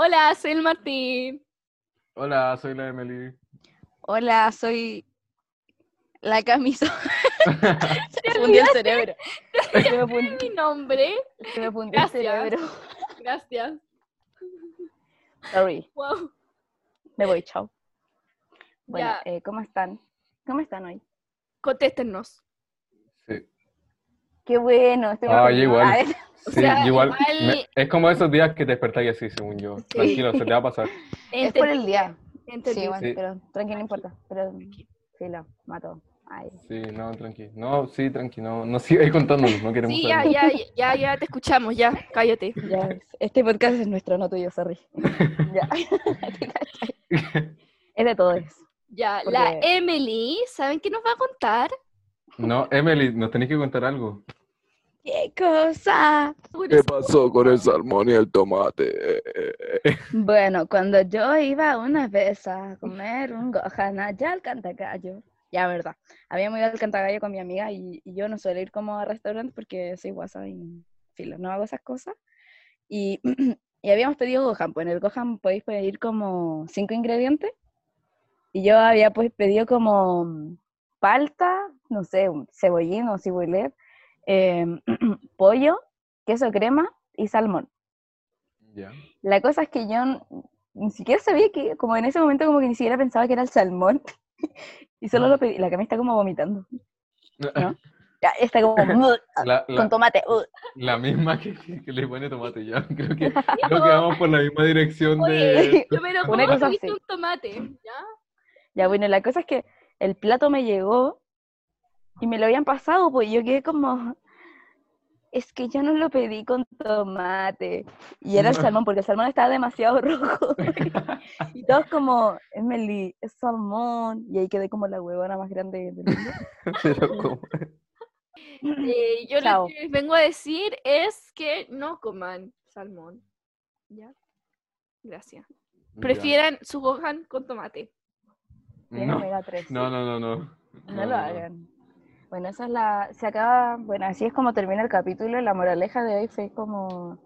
Hola, soy el Martín. Hola, soy la Emily. Hola, soy la camisa. ¿Te Se me fundió el olvidaste? cerebro. Se me fundió, mi nombre. se me fundió el Gracias. cerebro. Gracias. Sorry, Wow. me voy, chao. Bueno, eh, ¿cómo están? ¿Cómo están hoy? Contéstenos. Sí, Qué bueno, estoy Ah, igual. O sí sea, igual. igual- me- es como esos días que te despertáis así, según yo. Tranquilo, se te va a pasar. Es por el día. Sí, bueno, Sí. pero tranqui, no importa. Pero sí, lo mato. Ay. Sí, no, tranqui. No, sí, tranqui. No, no sigas contándonos, no queremos Sí, ya, saber. ya, ya, ya te escuchamos, ya, cállate. Ya, este podcast es nuestro, no tuyo, sorry. ya. Es de todos. Ya, la Emily, ¿saben qué nos va a contar? No, Emily, nos tenés que contar algo. ¿Qué cosa? ¿Qué pasó con el salmón y el tomate? Bueno, cuando yo iba una vez a comer un gohan allá al Cantagallo, ya verdad, habíamos ido al Cantagallo con mi amiga y, y yo no suelo ir como a restaurantes porque soy guasa y filo, no hago esas cosas. Y, y habíamos pedido gohan, pues en el gohan podéis pedir como cinco ingredientes y yo había pues pedido como palta, no sé, un cebollín o cibulet, em, pollo, queso crema y salmón. Ya. La cosa es que yo ni siquiera sabía que, como en ese momento, como que ni siquiera pensaba que era el salmón. y solo lo pedí. La Cami está como vomitando. ¿No? Ya, está como La, con la, tomate. uh. la misma que, que le pone tomate ya. Creo que, creo que vamos por la misma dirección de. Oye, yo pero ¿cómo Una cosa así. un tomate? ¿Ya? Ya, bueno, la cosa es que el plato me llegó y me lo habían pasado, pues yo quedé como. Es que yo no lo pedí con tomate. Y era el salmón, porque el salmón estaba demasiado rojo. y todos como, Emily, es salmón. Y ahí quedé como la huevona más grande del mundo. Pero como- Eh, yo Chao. lo que les vengo a decir es que no coman salmón. ¿Ya? Gracias. Prefieran su gohan con tomate. No, omega 3. no, no, no. No, No lo hagan. Bueno, esa es la. Se acaba. Bueno, así es como termina el capítulo. La moraleja de hoy fue como.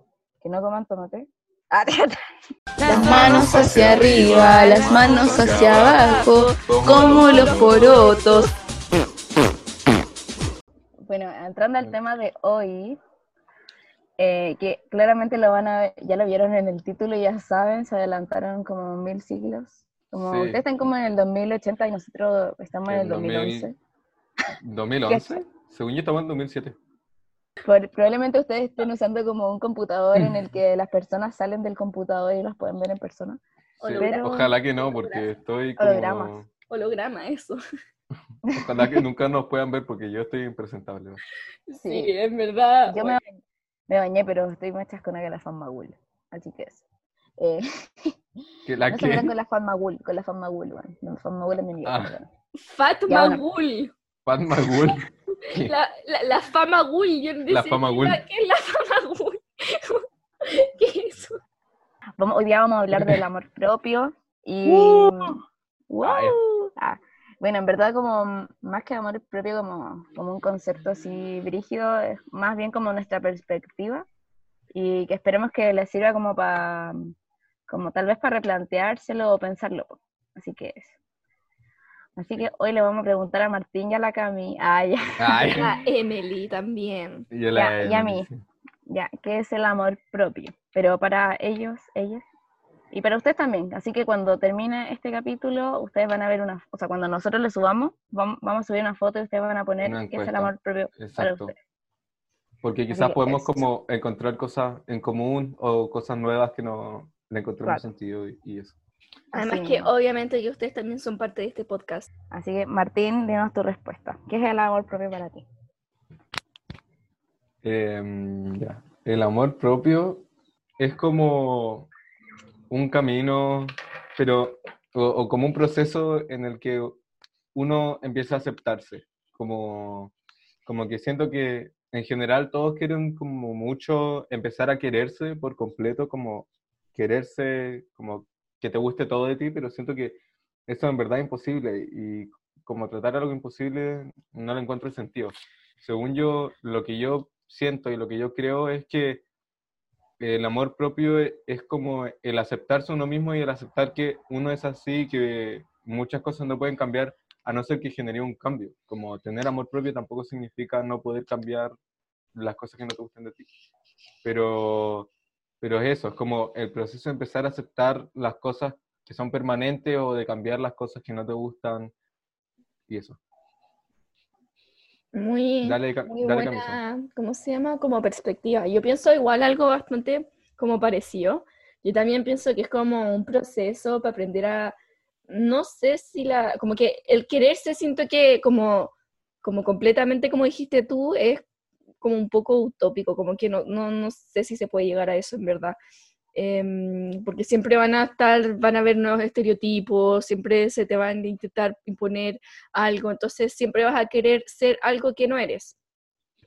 Que no coman tomate. Ah, las manos hacia arriba, las manos hacia abajo, como los porotos. Bueno, entrando al tema de hoy, eh, que claramente lo van a ver, ya lo vieron en el título, ya saben, se adelantaron como mil siglos. Como Sí. ustedes están como en el 2080 y nosotros estamos en el En 2000. 2011. ¿2011? Según yo estaba en 2007. Por- probablemente ustedes estén usando como un computador en el que las personas salen del computador y los pueden ver en persona. Sí, Pero- Ojalá que no, porque estoy como... Hologramas. Holograma, eso. Ojalá que nunca nos puedan ver porque yo estoy impresentable. ¿no? Sí, Sí. es verdad. Yo me, bañé- me bañé, pero estoy más chascona que la fan Magul. Así que eso. Eh, Que la no se que... metan con la fan Magul, con la fan Magul, bueno. La fan Magul es mi amiga. Ah. pero bueno. Fatma Ya, bueno. Gul. Fatma Gul. ¿Qué? La, la, la fama Gul. Yo no La fama Gul. ¿Qué es la fama Gul? ¿Qué es eso? Vamos- hoy día vamos a hablar del amor propio y... ¡Wow! Ah. Ah, bueno, en verdad como más que amor propio como, como un concepto así brígido, es más bien como nuestra perspectiva y que esperemos que les sirva como para, como tal vez para replanteárselo o pensarlo. Así que eso. Así que hoy le vamos a preguntar a Martín y a la Cami, ah, ya, Ay. La Emily también. Y a la Ya, y a mí. ya, ¿qué es el amor propio? Pero para ellos, ellas, y para ustedes también. Así que cuando termine este capítulo, ustedes van a ver una, o sea, cuando nosotros lo subamos, vam- vamos a subir una foto y ustedes van a poner qué es el amor propio para Exacto. ustedes. Porque quizás podemos eso. como encontrar cosas en común o cosas nuevas que no le encontramos Claro. sentido y, y eso. Además Así que mismo. obviamente que ustedes también son parte de este podcast. Así que, Martín, dinos tu respuesta. ¿Qué es el amor propio para ti? Em, ya. El amor propio es como un camino, pero, o, o como un proceso en el que uno empieza a aceptarse. Como, como que siento que en general todos quieren como mucho empezar a quererse por completo, como quererse, como que te guste todo de ti, pero siento que eso en verdad es imposible y como tratar algo imposible no le encuentro sentido. Según yo, lo que yo siento y lo que yo creo es que el amor propio e- es como el aceptarse uno mismo y el aceptar que uno es así, que muchas cosas no pueden cambiar a no ser que genere un cambio. Como tener amor propio tampoco significa no poder cambiar las cosas que no te gustan de ti. Pero, pero es eso, es como el proceso de empezar a aceptar las cosas que son permanentes o de cambiar las cosas que no te gustan y eso. Muy, Dale, muy dale Camisa. buena, ¿cómo se llama? Como perspectiva. Yo pienso igual algo bastante como parecido. Yo también pienso que es como un proceso para aprender a, no sé si la, como que el quererse siento que como, como completamente como dijiste tú, es como un poco utópico, como que no, no, no sé si se puede llegar a eso en verdad. Em, porque siempre van a estar, van a haber nuevos estereotipos, siempre se te van a intentar imponer algo, entonces siempre vas a querer ser algo que no eres,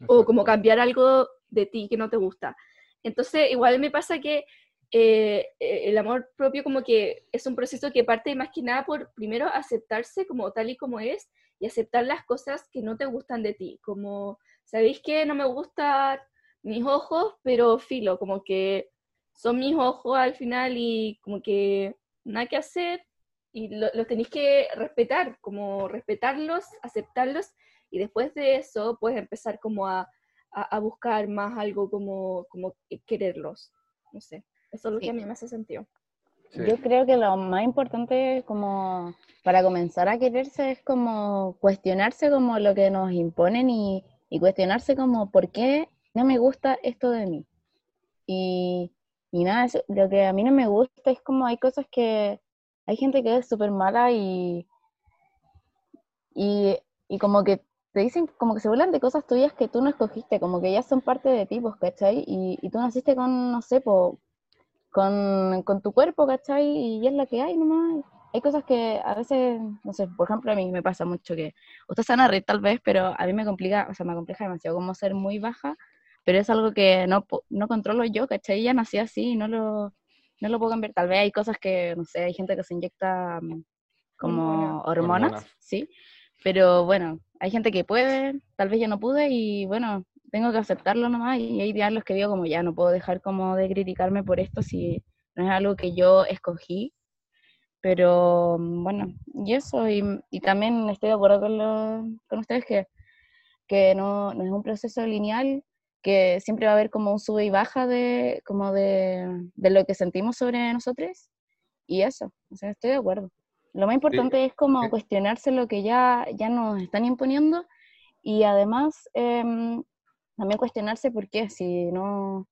o como Exacto. cambiar algo de ti que no te gusta. Entonces, igual me pasa que eh, eh, el amor propio como que es un proceso que parte más que nada por primero aceptarse como tal y como es y aceptar las cosas que no te gustan de ti, como, ¿sabéis que no me gustan mis ojos? Pero filo, como que son mis ojos al final y como que nada que hacer y lo- los tenéis que respetar, como respetarlos, aceptarlos y después de eso puedes empezar como a, a- a buscar más algo como, como quererlos, no sé, eso es lo Sí. que a mí me hace sentido. Sí. Yo creo que lo más importante como para comenzar a quererse es como cuestionarse como lo que nos imponen y, y cuestionarse como por qué no me gusta esto de mí. Y, y nada, eso- lo que a mí no me gusta es como hay cosas que hay gente que es súper mala y, y, y como que te dicen, como que se burlan de cosas tuyas que tú no escogiste, como que ya son parte de ti, pues, ¿cachai? Y, y tú naciste con, no sé, po, con, con tu cuerpo, ¿cachai? Y es lo que hay nomás. Hay cosas que a veces, no sé, por ejemplo, a mí me pasa mucho que ustedes van a reír tal vez, pero a mí me complica, o sea, me compleja demasiado como ser muy baja, pero es algo que no, no controlo yo, ¿cachai? Ya nací así y no lo, no lo puedo cambiar. Tal vez hay cosas que, no sé, hay gente que se inyecta mm, como Hormonas. hormonas. ¿sí? Pero bueno, hay gente que puede, tal vez yo no pude y bueno, tengo que aceptarlo nomás y hay días los que digo como ya no puedo dejar como de criticarme por esto si no es algo que yo escogí. Pero mm, bueno, y eso, y, y también estoy de acuerdo con, lo- con ustedes que, que no, no es un proceso lineal, que siempre va a haber como un sube y baja de, como de, de lo que sentimos sobre nosotros, y eso, o sea, estoy de acuerdo. Lo más importante es como sí. cuestionarse lo que ya, ya nos están imponiendo y además em, también cuestionarse por qué, si no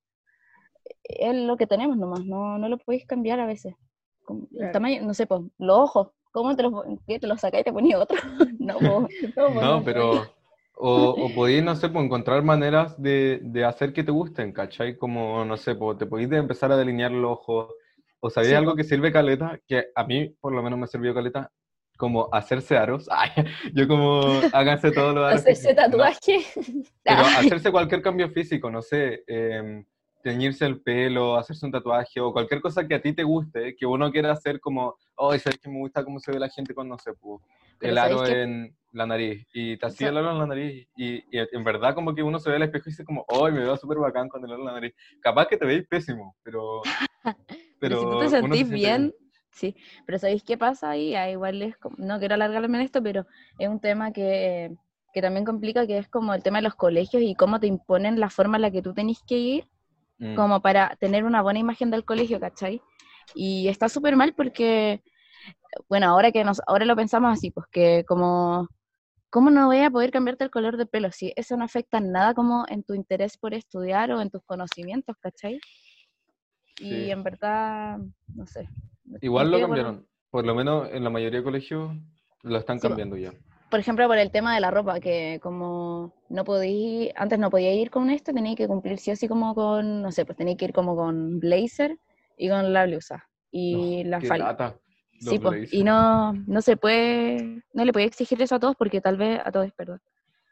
es lo que tenemos nomás, no, no lo podéis cambiar a veces. Como El Claro. tamaño, no sé, pues, los ojos, ¿cómo te los, qué, te los sacáis y te ponías otro? no, po. No, pero. O, o podéis, no sé, pues, encontrar maneras de, de hacer que te gusten, ¿cachai? Como, no sé, pues, te podéis de empezar a delinear los ojos. O sabéis Sí, algo que sirve caleta, que a mí por lo menos me sirvió caleta, como hacerse aros. Ay, yo como, háganse todos los aros. Hacerse quieran. No, tatuaje. pero hacerse cualquier cambio físico, no sé, em, teñirse el pelo, hacerse un tatuaje o cualquier cosa que a ti te guste, que uno quiera hacer como, oh, ¿sabes que me gusta cómo se ve la gente sé, pues, Pero el ¿sabéis aro en la nariz? Y te hacía el aro en la nariz y, y en verdad como que uno se ve al espejo y dice como, oh, me veo súper bacán con el aro en la nariz. Capaz que te veis pésimo, pero... Pero si tú te se sentís bien, sí. Pero ¿sabéis qué pasa ahí? Ah, igual es como- no quiero alargarme en esto, pero es un tema que, que también complica, que es como el tema de los colegios y cómo te imponen la forma en la que tú tenés que ir Mm. como para tener una buena imagen del colegio, ¿cachai? Y está súper mal porque, bueno, ahora que nos, ahora lo pensamos así, pues que como, ¿cómo no voy a poder cambiarte el color de pelo? Si eso no afecta nada como en tu interés por estudiar o en tus conocimientos, ¿cachai? Y Sí. en verdad, no sé. Igual lo cambiaron, por lo menos en la mayoría de colegios lo están Sí, po. cambiando ya. Por ejemplo, por el tema de la ropa, que como no podía, antes no podía ir con esto, tenía que cumplir sí o sí como con, no sé, pues tenía que ir como con blazer y con la blusa y No, la falda. Sí, pues, y no, no se puede, no le puede exigir eso a todos porque tal vez, a todos, perdón,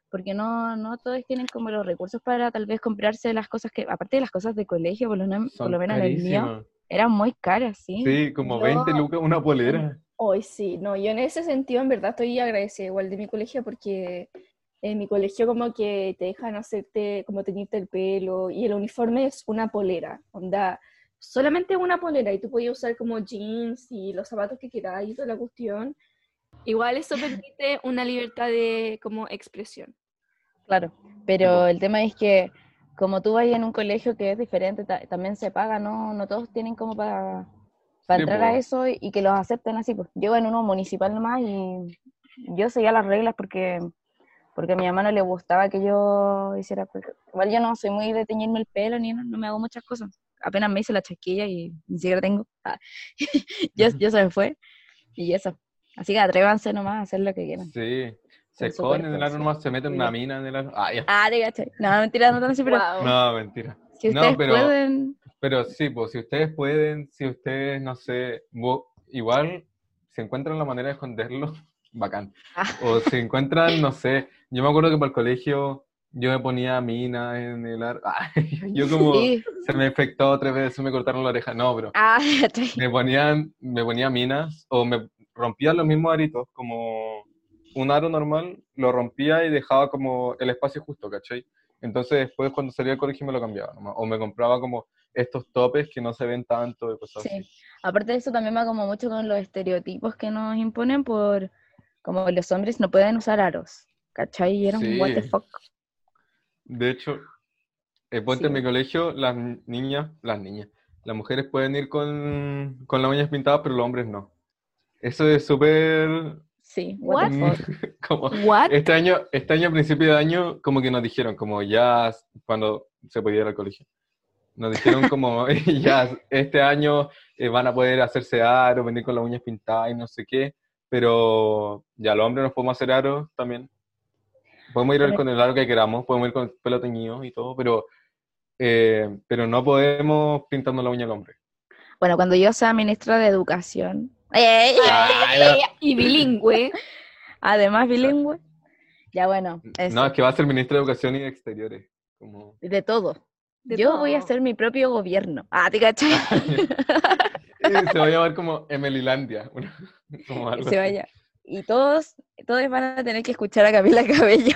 porque no, no todos tienen como los recursos para tal vez comprarse las cosas que, aparte de las cosas de colegio, por lo, por lo menos en el mío, eran muy caras, ¿sí? Sí, como Yo- 20 lucas una polera. Hoy sí, no, yo en ese sentido en verdad estoy agradecida igual de mi colegio porque en mi colegio como que te dejan hacerte, como teñirte el pelo, y el uniforme es una polera, onda, solamente una polera, y tú puedes usar como jeans y los zapatos que quieras y toda la cuestión. Igual eso permite una libertad de como expresión. Claro, pero el tema es que como tú vas en un colegio que es diferente, ta- también se paga, ¿no? No todos tienen como para, para Sí, entrar a po. eso y, y que los acepten así. Pues yo en uno municipal nomás y yo seguía las reglas porque, porque a mi mamá no le gustaba que yo hiciera... pues, Igual yo no soy muy de teñirme el pelo ni no, no me hago muchas cosas. Apenas me hice la chasquilla y ni siquiera tengo. Ah, ya, ya se me fue. Y eso. Así que atrévanse nomás a hacer lo que quieran. Sí. Se esconden en el nomás, se meten en una mina en el aro. Ah, ya. Ah, te caché. No, mentira, no tan así, pero. No, mentira. Si No, ustedes pero- pueden... Pero sí, pues si ustedes pueden, si ustedes, no sé, igual, si encuentran la manera de esconderlo, bacán. Ah. O si encuentran, no sé, yo me acuerdo que para el colegio yo me ponía mina en el ar... Ah, yo como Sí. se me infectó tres veces, me cortaron la oreja. No, bro. Ah. Me ponían, me ponía minas o me rompía los mismos aritos, como un aro normal, lo rompía y dejaba como el espacio justo, ¿cachai? Entonces después cuando salía del colegio me lo cambiaba nomás, o me compraba como estos topes que no se ven tanto y cosas Sí. así. Aparte de eso, también va como mucho con los estereotipos que nos imponen por como los hombres no pueden usar aros. ¿Cachai? Y era un what the fuck. De hecho, eh, ponte Sí. en mi colegio, las niñas, las niñas, las mujeres pueden ir con, con las uñas pintadas, pero los hombres no. Eso es súper... Sí, what, What? como, ¿What? Este año, este año, a principio de año, como que nos dijeron, como ya cuando se podía ir al colegio, nos dijeron como, ya este año eh, van a poder hacerse aros, venir con las uñas pintadas y no sé qué, pero ya los hombres nos podemos hacer aros también. Podemos ir con el aro que queramos, podemos ir con el pelo teñido y todo, pero, eh, pero no podemos pintando la uña al hombre. Bueno, cuando yo sea ministra de Educación, Ay, Y bilingüe. además bilingüe, ya bueno, eso, no, es que va a ser ministro de Educación y de Exteriores. Como... de todo. De yo voy a hacer mi propio gobierno. Ah, ¿te cachai? Eh, Se va a llamar como Emelilandia. como algo se vaya. Y todos, todos van a tener que escuchar a Camila Cabello.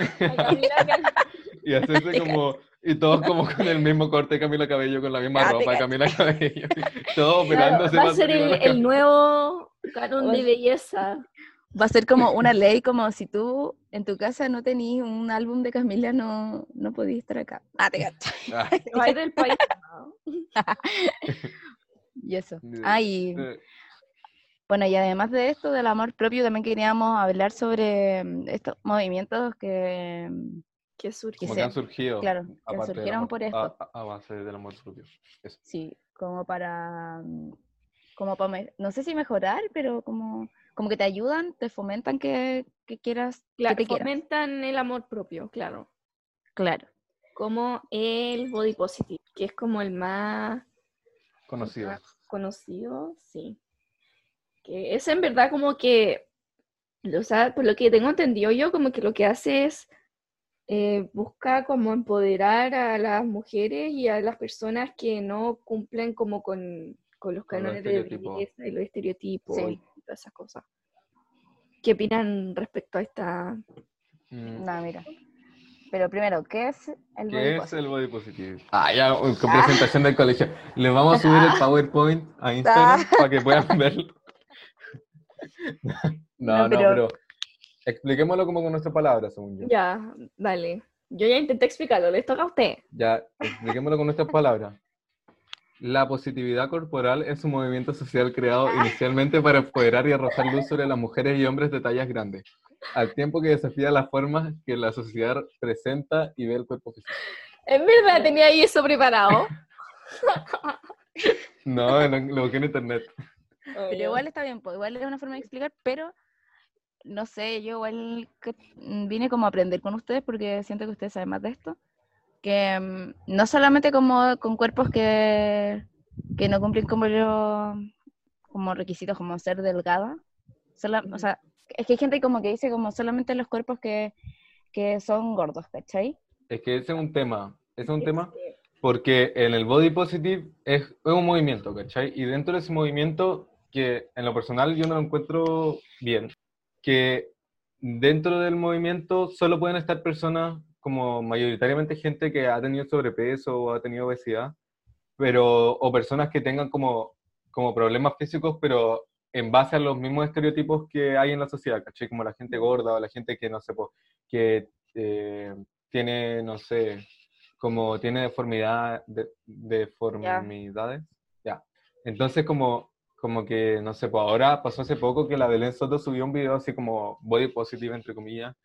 Y hacerse como, y todos como con el mismo corte de Camila Cabello, con la misma Ah, ropa de. Camila Cabello. Todos Claro, operándose va a ser el, nuevo canon de belleza. Va a ser como una ley, como si tú en tu casa no tenías un álbum de Camila, no, no podías estar acá. Ah, te cachai. Ah, va a ir del país. Y eso. de- Ah, y de- bueno, y además de esto, del amor propio, también queríamos hablar sobre mm, estos movimientos que, mm, Que surge. Que como que han surgido. claro, que surgieron amor- por esto. A, a- base del amor propio. Eso. sí, como para, como para, me- no sé si mejorar, pero como, como que te ayudan, te fomentan que, que quieras, que Claro, te quieras. fomentan el amor propio, claro. Claro. Como el body positive, que es como el más Conocido. más conocido, sí. Que es en verdad como que, o sea, por lo que tengo entendido yo, como que lo que hace es eh, busca como empoderar a las mujeres y a las personas que no cumplen como con, con los cánones de belleza y los estereotipos Sí. y todas esas cosas. ¿Qué opinan respecto a esta? Mm, No, mira. Pero primero, ¿qué es el body ¿Qué es positive? el body positive? Ah, ya, con presentación del colegio. Le vamos a subir el PowerPoint a Instagram Ah. para que puedan verlo. No, No, no, pero- pero expliquémoslo como con nuestras palabras, según yo. Ya, dale. Yo ya intenté explicarlo, les toca a usted. Ya, expliquémoslo con nuestras palabras. La positividad corporal es un movimiento social creado inicialmente para empoderar y arrojar luz sobre las mujeres y hombres de tallas grandes, al tiempo que desafía las formas que la sociedad presenta y ve el cuerpo físico. En verdad tenía ahí eso preparado. No, lo, lo busqué en internet. Pero igual está bien, pues, igual es una forma de explicar, pero no sé, yo igual que- mm, vine como a aprender con ustedes porque siento que ustedes saben más de esto. Que mm, no solamente como con cuerpos que, que no cumplen como los como requisitos como ser delgada. sola- o sea, es que hay gente como que dice como solamente los cuerpos que, que son gordos, ¿cachai? Es que ese es un tema, ese es un tema porque en el body positive es, es un movimiento, ¿cachai? Y dentro de ese movimiento, que en lo personal yo no lo encuentro bien, que dentro del movimiento solo pueden estar personas como mayoritariamente gente que ha tenido sobrepeso o ha tenido obesidad, pero, o personas que tengan como, como problemas físicos, pero en base a los mismos estereotipos que hay en la sociedad, ¿caché? Como la gente gorda o la gente que, no sé, que eh, tiene, no sé, como tiene deformidad, de, deformidades. Ya. Entonces, como, como que, no sé, pues ahora pasó hace poco que la Belén Soto subió un video así como body positive, entre comillas,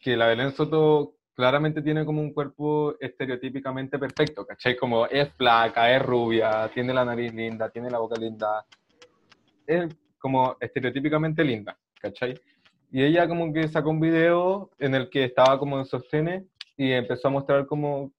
que la Belén Soto claramente tiene como un cuerpo estereotípicamente perfecto, ¿cachai? Como es flaca, es rubia, tiene la nariz linda, tiene la boca linda, es como estereotípicamente linda, ¿cachai? Y ella como que sacó un video en el que estaba como en sostenes y empezó a mostrar como,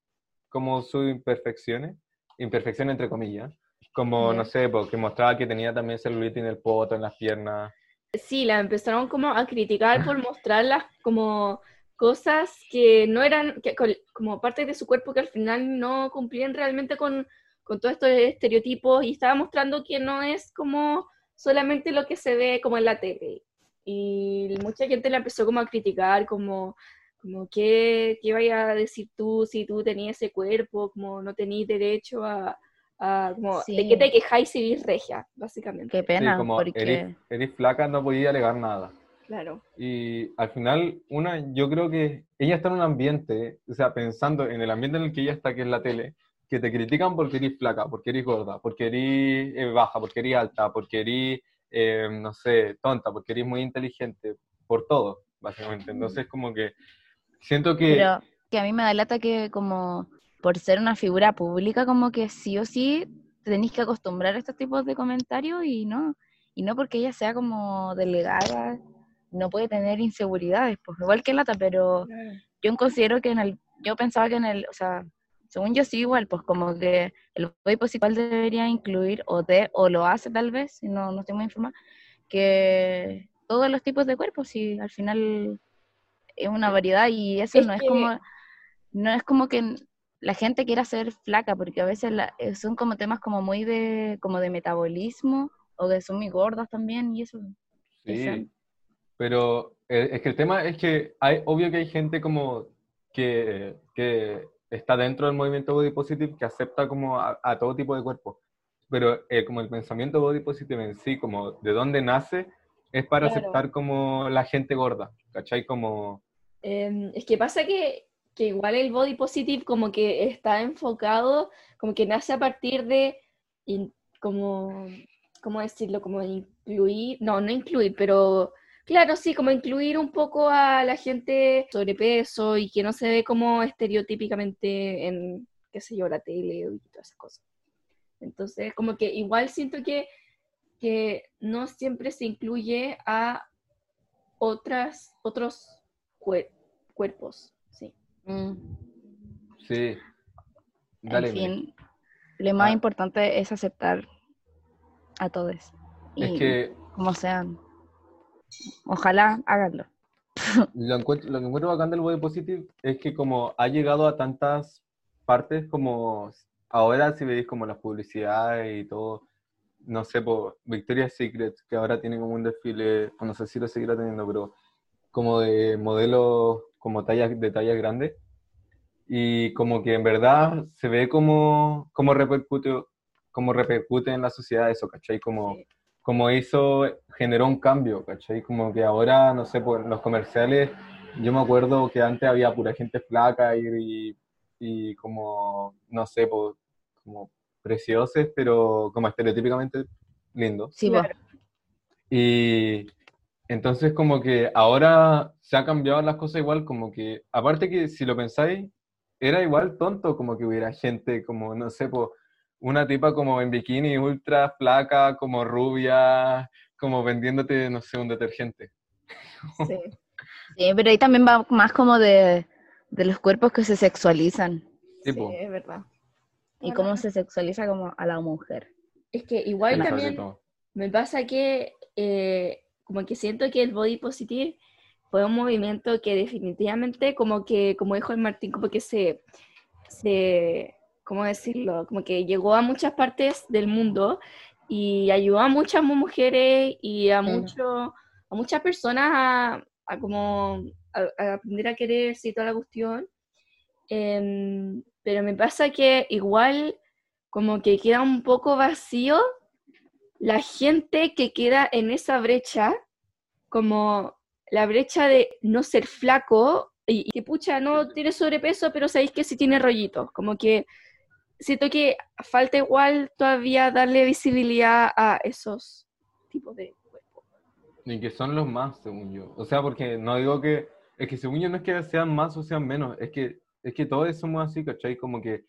como sus imperfecciones, imperfecciones entre comillas, como, no sé, porque mostraba que tenía también celulitis en el poto, en las piernas. Sí, la empezaron como a criticar por mostrarlas como cosas que no eran, que, como parte de su cuerpo que al final no cumplían realmente con, con todos estos estereotipos y estaba mostrando que no es como solamente lo que se ve como en la tele. Y mucha gente la empezó como a criticar, como, como ¿qué, qué vaya a decir tú si tú tenías ese cuerpo, como no tenías derecho a, como, ¿de qué te quejáis si eres regia, básicamente? Qué pena, como porque... eres, flaca, no podía alegar nada. Claro. Y al final, una, yo creo que ella está en un ambiente, o sea, pensando en el ambiente en el que ella está, que es la tele, que te critican porque eres flaca, porque eres gorda, porque eres eh, baja, porque eres alta, porque eres, eh, no sé, tonta, porque eres muy inteligente, por todo, básicamente. Entonces, como que siento que... Pero que a mí me da lata que como por ser una figura pública, como que sí o sí tenéis que acostumbrar a estos tipos de comentarios y no, y no porque ella sea como delegada no puede tener inseguridades, pues igual que Lata, pero yo considero que en el, yo pensaba que en el, o sea, según yo sí igual, pues como que el body positive debería incluir, o de, o lo hace tal vez, no, no estoy muy informada, que todos los tipos de cuerpos, y al final es una variedad, y eso no es como, no es como que la gente quiera ser flaca, porque a veces eh, son como temas como muy de, como de metabolismo, o de son muy gordas también, y eso. Sí. Pero eh, es que el tema es que hay, obvio que hay gente como que, que está dentro del movimiento body positive que acepta como a, todo tipo de cuerpo. Pero eh, como el pensamiento body positive en sí, como de dónde nace, es para aceptar como la gente gorda, ¿cachai? Como... Em, es que pasa que, que, igual el body positive como que está enfocado, como que nace a partir de, como, ¿cómo decirlo? Como incluir, no, no incluir, pero Claro, sí, como incluir un poco a la gente sobrepeso y que no se ve como estereotípicamente en, qué sé yo, la tele y todas esas cosas. Entonces, como que igual siento que, que no siempre se incluye a otras, otros cuerpos. Mm. Sí. Dale, en fin, lo más ah. importante es aceptar a todos. es que... Como sean. Ojalá háganlo. Lo, encuentro, lo que encuentro bacán del body positive es que como ha llegado a tantas partes como ahora si veis como las publicidades y todo, no sé, por Victoria's Secret, que ahora tiene como un desfile, no sé si lo seguirá teniendo, pero como de modelos como tallas de tallas grandes y como que en verdad se ve como, como repercute como repercute en la sociedad eso, ¿cachai? Como como hizo, generó un cambio, ¿cachai? Como que ahora, no sé, por los comerciales, yo me acuerdo que antes había pura gente flaca y, y, como, no sé, pues, como preciosos, pero como estereotípicamente lindos. Sí, claro. Y entonces como que ahora se han cambiado las cosas igual, como que, aparte que si lo pensáis, era igual tonto como que hubiera gente como, no sé, pues una tipa como en bikini, ultra flaca, como rubia, como vendiéndote, no sé, un detergente. Sí, sí pero ahí también va más como de, los cuerpos que se sexualizan. Sí, es verdad. Y cómo se sexualiza como a la mujer. Es que igual también me pasa que eh, como que siento que el body positive fue un movimiento que definitivamente como que, como dijo el Martín, como que se, se ¿cómo decirlo? Como que llegó a muchas partes del mundo y ayudó a muchas mujeres y a, mucho, a muchas personas a, a como a, a aprender a querer y toda la cuestión. Em, pero me pasa que igual como que queda un poco vacío la gente que queda en esa brecha, como la brecha de no ser flaco y, y que pucha, no tiene sobrepeso, pero sabéis que sí tiene rollitos, como que siento que falta igual todavía darle visibilidad a esos tipos de cuerpos. Y que son los más, según yo. O sea, porque no digo que, es que según yo no es que sean más o sean menos, es que, es que todos somos así, ¿cachai? Como que,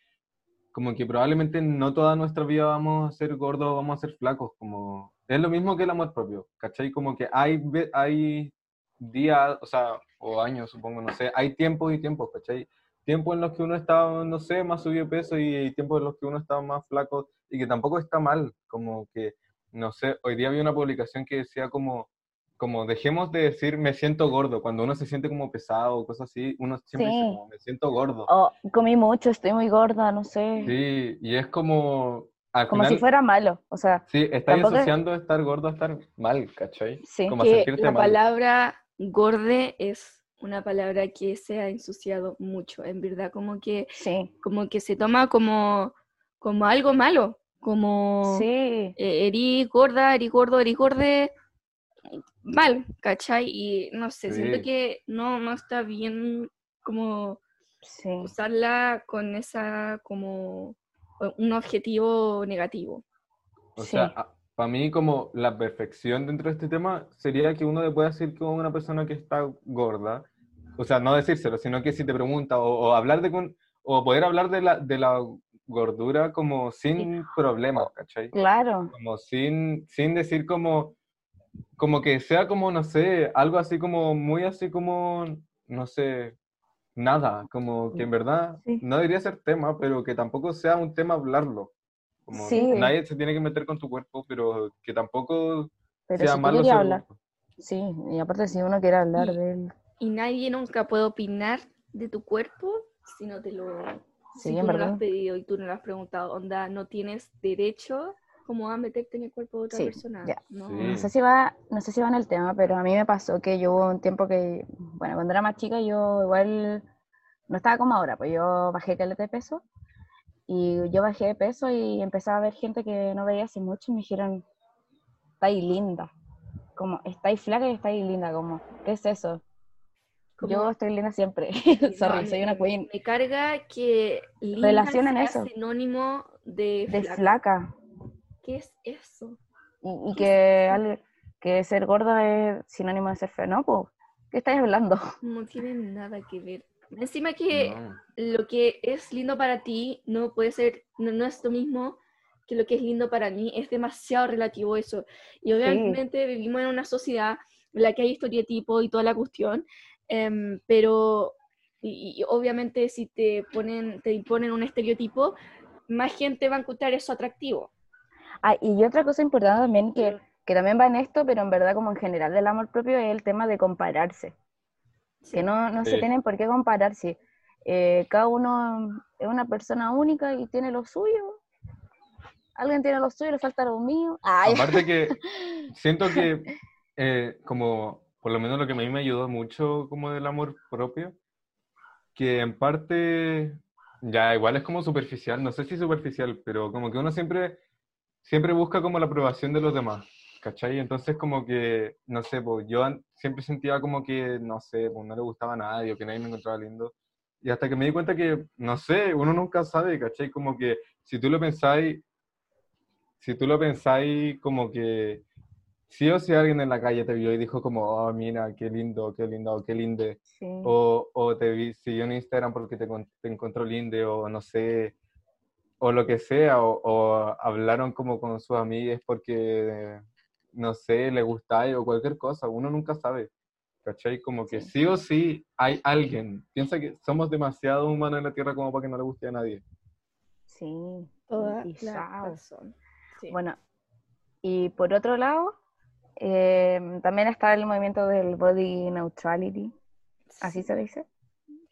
como que probablemente no toda nuestra vida vamos a ser gordos, vamos a ser flacos, como, es lo mismo que el amor propio, ¿cachai? Como que hay, hay días, o sea, o años, supongo, no sé, hay tiempos y tiempos, ¿cachai? Tiempos en los que uno está, no sé, más subido peso y tiempos en los que uno está más flaco y que tampoco está mal, como que, no sé, hoy día vi una publicación que decía como, como dejemos de decir me siento gordo, cuando uno se siente como pesado o cosas así, uno siempre dice como me siento gordo. O comí mucho, estoy muy gorda, no sé. Sí, y es como, al Como si fuera malo. O sea, sí, estáis es- asociando estar gordo a estar mal, ¿cachai? sí. Como que la mal. palabra gorde es una palabra que se ha ensuciado mucho, en verdad, como que, Sí. como que se toma como, como algo malo, como Sí. eh, erí gorda, erí gordo, erí gorde, mal, ¿cachai? Y no sé, siento Sí. que no, no está bien como Sí. usarla con esa, como o- un objetivo negativo. O Sí. sea, para mí como la perfección dentro de este tema sería que uno le pueda decir que una persona que está gorda, o sea, no decírselo, sino que si te pregunta o, o hablar de con, o poder hablar de la, de la gordura como sin problemas, ¿cachai? Claro. Como sin, sin decir como, como que sea como, no sé, algo así como, muy así como, no sé, nada, como que en verdad Sí. no debería ser tema, pero que tampoco sea un tema hablarlo. Como Sí. nadie se tiene que meter con tu cuerpo, pero que tampoco Pero sea si malo hablar. Sí, y aparte si uno quiere hablar Y- de él. Y nadie nunca puede opinar de tu cuerpo si no te lo Sí, si en tú no lo verdad. has pedido y tú no lo has preguntado. Onda, no tienes derecho como a meterte en el cuerpo de otra Sí, persona. ya. ¿no? Sí. No sé si va, no sé si va en el tema, pero a mí me pasó que yo hubo un tiempo que, bueno, cuando era más chica yo igual no estaba como ahora, pues yo bajé caleta de peso y yo bajé de peso y empecé a ver gente que no veía hace mucho y me dijeron, estáis linda, como estáis flaca y estáis linda, como, ¿qué es eso? Yo Como- estoy linda siempre, No, sorry, me- soy una queen Me carga que linda Relacionen sea eso. sinónimo de, de flaca. ¿Qué es eso? y, y ¿Qué que, es al- que ser gorda es sinónimo de ser fea, ¿no? Pues, ¿qué estáis hablando? No tiene nada que ver. Encima que No. lo que es lindo para ti no puede ser, no, no es lo mismo que lo que es lindo para mí, es demasiado relativo eso. Y obviamente vivimos en una sociedad en la que hay estereotipos y toda la cuestión, em, pero y, y obviamente si te ponen, te imponen un estereotipo, más gente va a encontrar eso atractivo. Ah, y otra cosa importante también que, que también va en esto, pero en verdad como en general del amor propio es el tema de compararse. Sí. Que no, no se Sí. tienen por qué compararse. Eh, cada uno es una persona única y tiene lo suyo. Alguien tiene lo suyo, le falta lo mío. Ay, Aparte que siento que eh, como por lo menos lo que a mí me ayudó mucho como del amor propio, que en parte ya igual es como superficial, no sé si superficial, pero como que uno siempre siempre busca como la aprobación de los demás, ¿cachai? Entonces como que, no sé, pues yo siempre sentía como que, no sé, pues no le gustaba a nadie o que nadie me encontraba lindo. Y hasta que me di cuenta que, no sé, uno nunca sabe, ¿cachai? Como que si tú lo pensáis, si tú lo pensáis como que sí o sí alguien en la calle te vio y dijo como, oh, mira, qué lindo, qué lindo, qué linde, sí. o, o te vi, siguió en Instagram porque te, te encontró linde, o no sé, o lo que sea, o, o hablaron como con sus amigas porque, no sé, le gustáis o cualquier cosa, uno nunca sabe, ¿cachai? Como que Sí. sí o sí hay alguien, piensa que somos demasiado humanos en la Tierra como para que no le guste a nadie. Sí. Toda y la razón. Sí. Bueno, y por otro lado, eh, también está el movimiento del body neutrality, así Sí, se dice.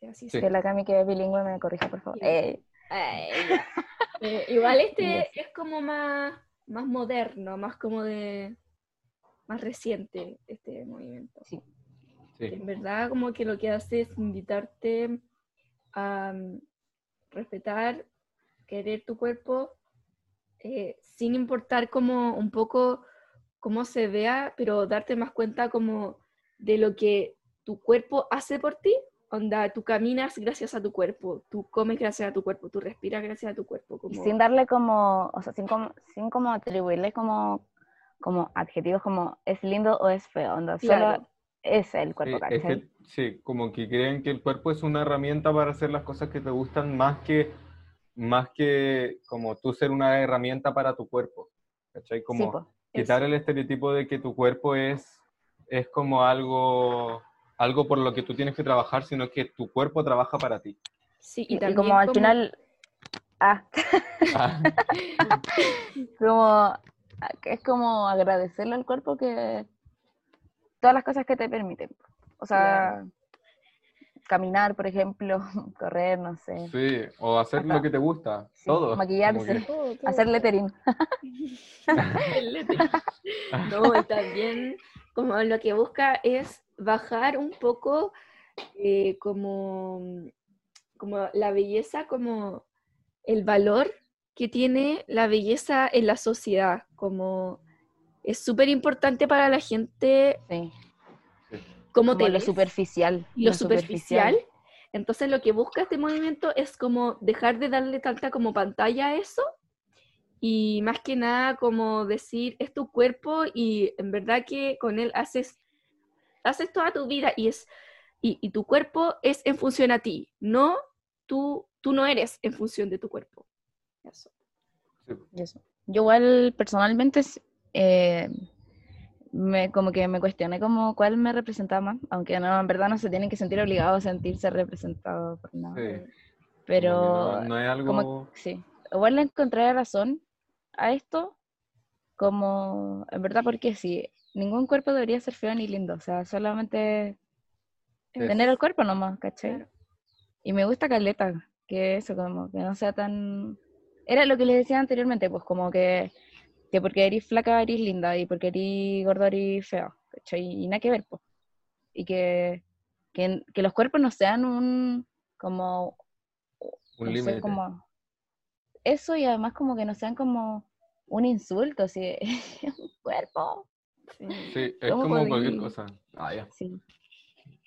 así Sí. Que la Cami que es bilingüe me corrija, por favor. Sí. Eh. Eh, igual este es como más, más moderno, más como de más reciente este movimiento. sí. Sí. En verdad, como que lo que hace es invitarte a mm, respetar, querer tu cuerpo, eh, sin importar como un poco cómo se vea, pero darte más cuenta como de lo que tu cuerpo hace por ti. Onda, tú caminas gracias a tu cuerpo, tú comes gracias a tu cuerpo, tú respiras gracias a tu cuerpo. Y Como... sin darle como, o sea, sin como, sin como atribuirle como, como adjetivos como es lindo o es feo, onda, Claro. solo es el cuerpo, Sí, es que, sí, como que creen que el cuerpo es una herramienta para hacer las cosas que te gustan más que, más que como tú ser una herramienta para tu cuerpo. ¿Cachai? Sí, Como po. quitar el estereotipo de que tu cuerpo es, es como algo, algo por lo que tú tienes que trabajar, sino que tu cuerpo trabaja para ti. Sí, Y, y y también como al como- final, ah, Ah, como, es como agradecerle al cuerpo que todas las cosas que te permiten. O sea, caminar, por ejemplo, correr, no sé, sí, o hacer lo que te gusta, Sí, todo. maquillarse. que- Todo, todo, hacer lettering. El lettering. No, y también como lo que busca es bajar un poco eh, como, como la belleza, como el valor que tiene la belleza en la sociedad, como es súper importante para la gente Sí, cómo como te lo ves, superficial. lo superficial. Entonces lo que busca este movimiento es como dejar de darle tanta como pantalla a eso y más que nada como decir es tu cuerpo y en verdad que con él haces haces toda tu vida y es y, y tu cuerpo es en función a ti, no tú tú no eres en función de tu cuerpo. Eso. Yo igual personalmente eh, me, como que me cuestioné como cuál me representaba más, aunque no, en verdad no se tienen que sentir obligados a sentirse representados por nada. Sí, Pero no, no es algo... como- sí, igual le encontré razón a esto, como en verdad porque sí, ningún cuerpo debería ser feo ni lindo, o sea, solamente Sí. tener el cuerpo nomás, ¿cachai? Claro. Y me gusta Caleta, que eso, como que no sea tan... Era lo que les decía anteriormente, pues como que, que porque eres flaca eres linda y porque eres gorda eres fea, ¿cachai? Y nada que ver, pues. Y que, que, que los cuerpos no sean un, como, un no límite. como... Eso y además como que no sean como un insulto, así, es un cuerpo. Sí. Sí, es ¿Cómo como cualquier cosa. Ah, ya. Sí,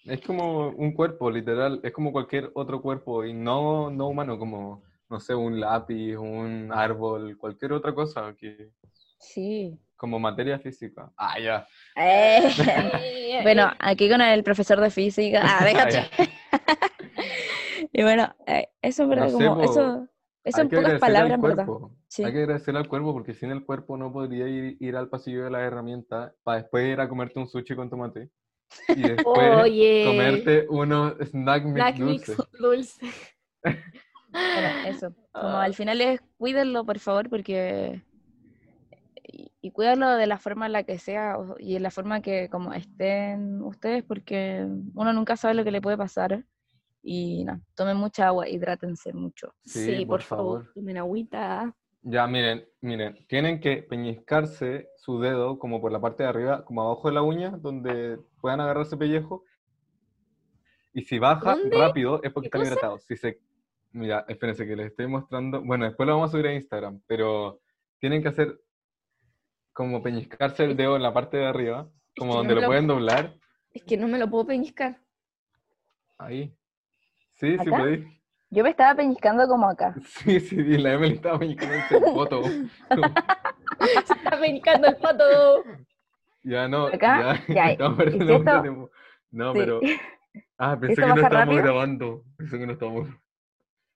Es como un cuerpo, literal, es como cualquier otro cuerpo y no, no humano, como, no sé, un lápiz, un árbol, cualquier otra cosa, que sí. como materia física. Ah, ya. Eh, Bueno, aquí con el profesor de física. Ah, venga, Ah. Y bueno, eh, eso es verdad, No sé, como eso, eso Hay en pocas palabras, verdad. Sí. Hay que agradecerle al cuerpo porque sin el cuerpo no podría ir, ir al pasillo de las herramientas para después ir a comerte un sushi con tomate. Y después comerte unos snack mix snack mix dulces. dulce. Bueno, eso. Como Ah. al final es cuídenlo, por favor, porque. Y, cuídenlo de la forma en la que sea y en la forma que como estén ustedes, porque uno nunca sabe lo que le puede pasar. Y no, tomen mucha agua, hidrátense mucho. Sí, Sí, por, por favor, favor. tomen agüita. Ya, miren, miren, tienen que peñiscarse su dedo como por la parte de arriba, como abajo de la uña, donde puedan agarrarse pellejo. Y si baja ¿Dónde? rápido es porque ¿Qué están cosa? hidratados. Si se... Mira, espérense que les estoy mostrando. Bueno, después lo vamos a subir a Instagram, pero tienen que hacer como peñiscarse el dedo en la parte de arriba, como que donde lo lo- pueden doblar. Es que no me lo puedo peñiscar. Ahí. Sí, sí ¿Acá? podéis. Yo me estaba peñiscando como acá. Sí, sí, la Emily estaba peñiscando el foto. Se está peñiscando el pato. Ya no, Acá, ya, ya, estamos perdiendo mucho tiempo. No, Sí. pero. Ah, pensé ¿Esto que no estábamos rápido? grabando. Pensé que no estábamos.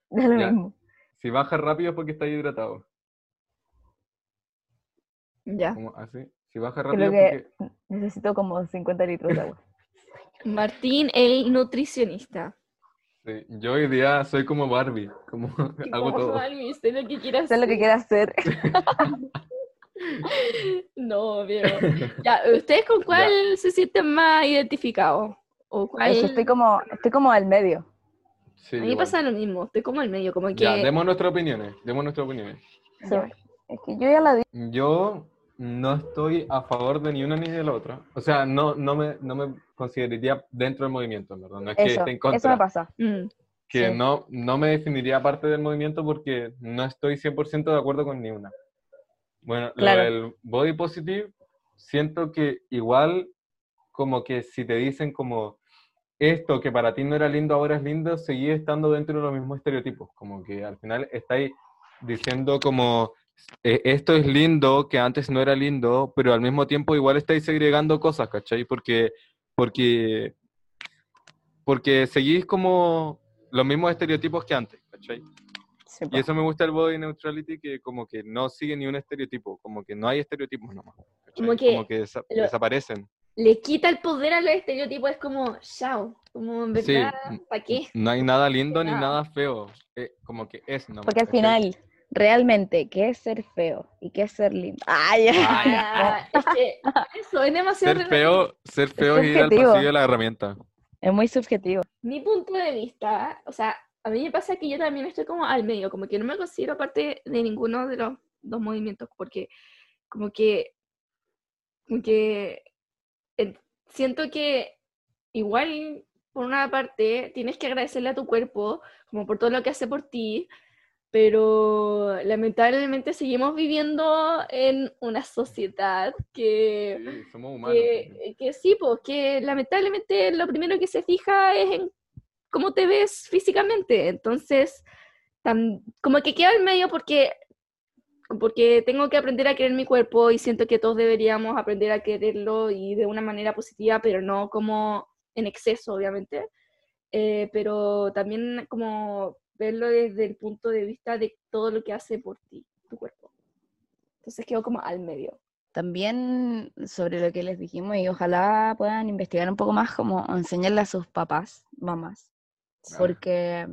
Da lo Ya. mismo. Si baja rápido es porque está hidratado. Ya. Como así. Si baja Creo rápido es que porque. necesito como 50 litros de agua. Martín, el nutricionista. Sí, yo hoy día soy como Barbie. Como hago Como todo. Barbie, sé lo que quieras Sé lo que hacer. No, pero. Ya, ¿ustedes con cuál se sienten más identificados? ¿O cuál? Estoy como, estoy como al medio. Sí, A mí igual. pasa lo mismo, estoy como al medio, como que. Ya, demos nuestras opiniones. Demos nuestras opiniones. So, es que yo ya la di. Yo no estoy a favor de ni una ni de la otra. O sea, no, no, me, no me consideraría dentro del movimiento, en verdad. No es que Eso, esté en contra. eso me pasa. Mm, que sí. no, no me definiría parte del movimiento porque no estoy 100% de acuerdo con ni una. Bueno, Claro. lo del body positive, siento que igual como que si te dicen como esto que para ti no era lindo, ahora es lindo, seguís estando dentro de los mismos estereotipos. Como que al final estáis diciendo como eh, esto es lindo, que antes no era lindo, pero al mismo tiempo igual estáis segregando cosas, ¿cachai? Porque, porque, porque seguís como los mismos estereotipos que antes, ¿cachai? Sí. Y eso me gusta el body neutrality, que como que no sigue ni un estereotipo, como que no hay estereotipos nomás. ¿cachai? Como que desa- lo- desaparecen. Le quita el poder a los estereotipos, es como, chao, como en Sí. verdad, ¿para qué? No hay nada lindo ni Nada. nada feo, eh, como que es nomás. Porque al ¿cachai? final, realmente, ¿qué es ser feo? ¿Y qué es ser lindo? ¡Ay! Ah, es que eso es demasiado Ser relativo. feo, ser feo es ir al pasillo de la herramienta. Es muy subjetivo. Mi punto de vista, o sea, a mí me pasa que yo también estoy como al medio, como que no me considero parte de ninguno de los dos movimientos, porque como que, como que eh, siento que igual, por una parte, tienes que agradecerle a tu cuerpo, como por todo lo que hace por ti, pero lamentablemente seguimos viviendo en una sociedad que Sí, somos humanos. que, que sí, pues que lamentablemente lo primero que se fija es en cómo te ves físicamente. Entonces, como que queda en medio porque, porque tengo que aprender a querer mi cuerpo y siento que todos deberíamos aprender a quererlo y de una manera positiva, pero no como en exceso, obviamente. Eh, pero también como verlo desde el punto de vista de todo lo que hace por ti, tu cuerpo. Entonces quedo como al medio. También sobre lo que les dijimos y ojalá puedan investigar un poco más, como enseñarle a sus papás, mamás. Claro. Porque,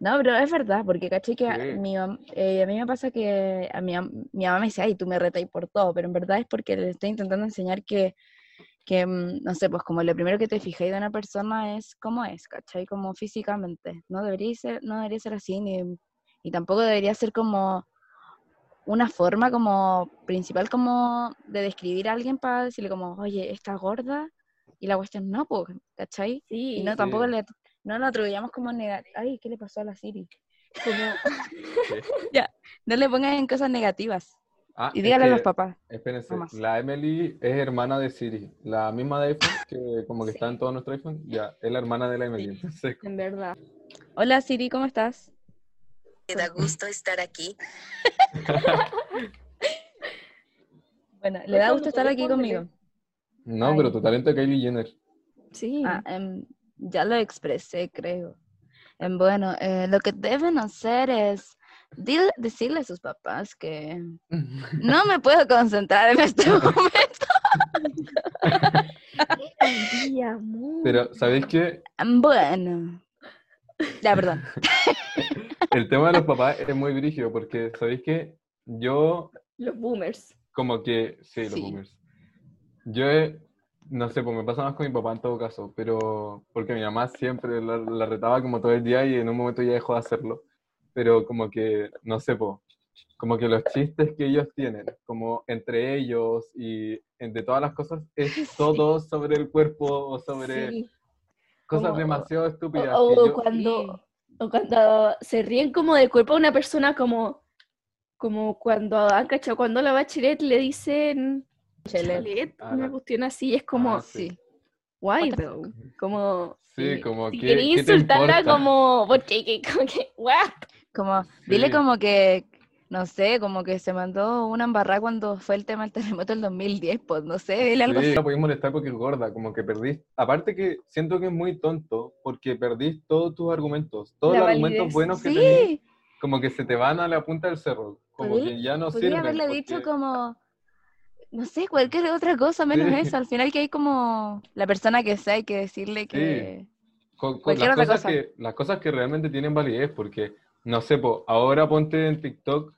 no, pero es verdad, porque caché que a, Sí. mi mam- eh, a mí me pasa que a mi, mi mamá me dice, ay, tú me retáis por todo, pero en verdad es porque le estoy intentando enseñar que, que, mm, no sé, pues como lo primero que te fijáis de una persona es cómo es, ¿cachai? Como físicamente. No debería ser, no debería ser así, ni, y tampoco debería ser como una forma como principal como de describir a alguien para decirle como, oye, está gorda, y la cuestión no, pues, ¿cachai? Sí, Y no, Sí. tampoco le, no lo atribuyamos como negativo. Ay, ¿qué le pasó a la Siri? Como, no le pongan en cosas negativas. Ah, Y es dígale a los papás. Espérense, la Emily es hermana de Siri, la misma de iPhone, que como que está en todo nuestro iPhone, ya, es la hermana de la Emily. Entonces, en verdad. Hola Siri, ¿cómo estás? Me da gusto estar aquí. Bueno, le da gusto estar aquí conmigo. no, Ay. pero tu talento es Kylie Jenner. Sí. Ah, em, ya lo expresé, creo. Em, bueno, eh, lo que deben hacer es dil- decirle a sus papás que no me puedo concentrar en este momento. Pero, ¿sabéis qué? Bueno. Ya, perdón. El tema de los papás es muy brígido, porque, ¿sabéis qué? Yo, Los boomers. como que, sí, los Sí. boomers. Yo, he- no sé, pues me pasa más con mi papá en todo caso, pero porque mi mamá siempre la, la retaba como todo el día y en un momento ya dejó de hacerlo. Pero como que, no sé, po, como que los chistes que ellos tienen, como entre ellos y entre todas las cosas, es todo sobre el cuerpo o sobre Sí. cosas Como- demasiado estúpidas. O, que o yo- cuando, o cuando se ríen como del cuerpo de una persona, como, como cuando han cachado, cuando a la bachelet le dicen Ah, una cuestión así, es como, Ah, sí. Sí. though? Como, Sí, como si que... quería ¿qué te insultarla como, porque, que, como que, what? Como, dile Sí. como que, no sé, como que se mandó una embarrada cuando fue el tema del terremoto del 2010, pues no sé, dile algo Sí, así. la podéis molestar porque es gorda, como que perdís. Aparte que siento que es muy tonto porque perdís todos tus argumentos, todos La los argumentos validez. buenos que tenés, Sí, como que se te van a la punta del cerro, como Podría- que ya no podría sirven. haberle dicho porque- como, no sé, cualquier otra cosa menos Sí. eso. Al final que hay como la persona que sea, hay que decirle que... con- con cualquier las, otra cosas cosa. Que, las cosas que realmente tienen validez, porque, no sé, po, ahora ponte en TikTok,